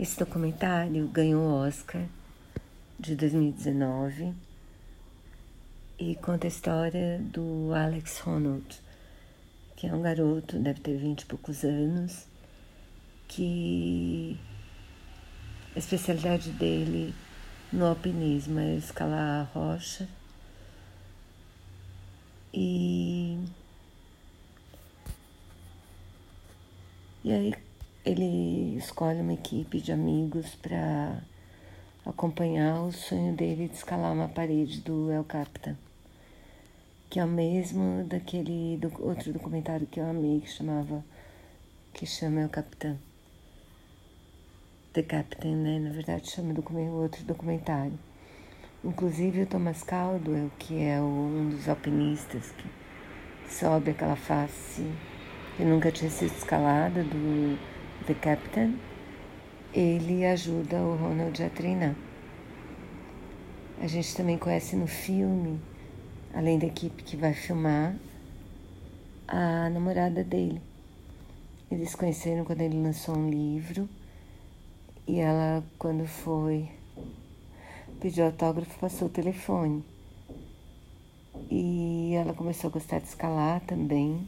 Esse documentário ganhou o Oscar de 2019 e conta a história do Alex Honnold, que é um garoto, deve ter vinte e poucos anos, que a especialidade dele no alpinismo é escalar a rocha e e aí ele escolhe uma equipe de amigos para acompanhar o sonho dele de escalar uma parede do El Capitan, que é o mesmo daquele do, outro documentário que eu amei que chamava que chama El Capitan. The Captain, né? Na verdade chama o outro documentário. Inclusive o Thomas Caldwell, que é um dos alpinistas que sobe aquela face que nunca tinha sido escalada do The Captain, ele ajuda o Ronald a treinar. A gente também conhece no filme, além da equipe que vai filmar, a namorada dele. Eles conheceram quando ele lançou um livro e ela, quando foi pediu autógrafo, passou o telefone. E ela começou a gostar de escalar também.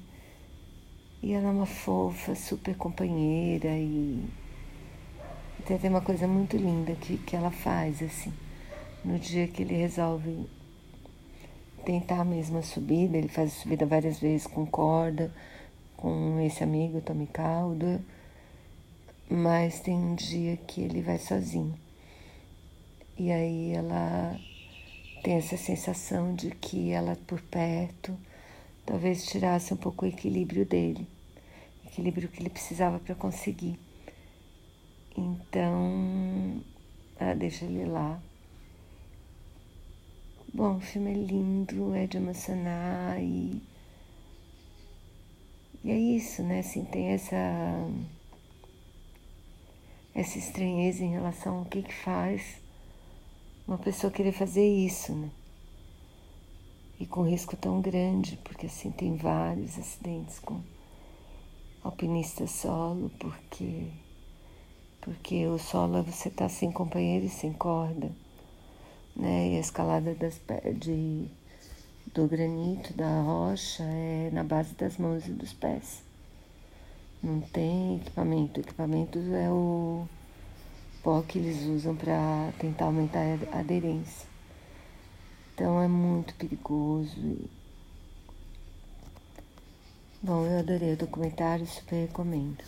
E ela é uma fofa, super companheira e, e tem até uma coisa muito linda que, que ela faz, assim. No dia que ele resolve tentar a subida, ele faz a subida várias vezes com corda, com esse amigo, Tommy Caldo, mas tem um dia que ele vai sozinho. E aí ela tem essa sensação de que ela por perto talvez tirasse um pouco o equilíbrio dele, equilíbrio que ele precisava para conseguir. Então, ela deixa ele lá. Bom, o filme é lindo, é de emocionar e. E é isso, né? Assim, tem essa. essa estranheza em relação ao que que faz uma pessoa querer fazer isso, né? E com risco tão grande, porque assim tem vários acidentes com alpinista solo, porque porque o solo você estar tá sem companheiro e sem corda, né? E a escalada das de do granito, da rocha, é na base das mãos e dos pés. Não tem equipamento. O equipamento é o pó que eles usam para tentar aumentar a aderência. Então é muito perigoso. Bom, eu adorei o documentário, super recomendo.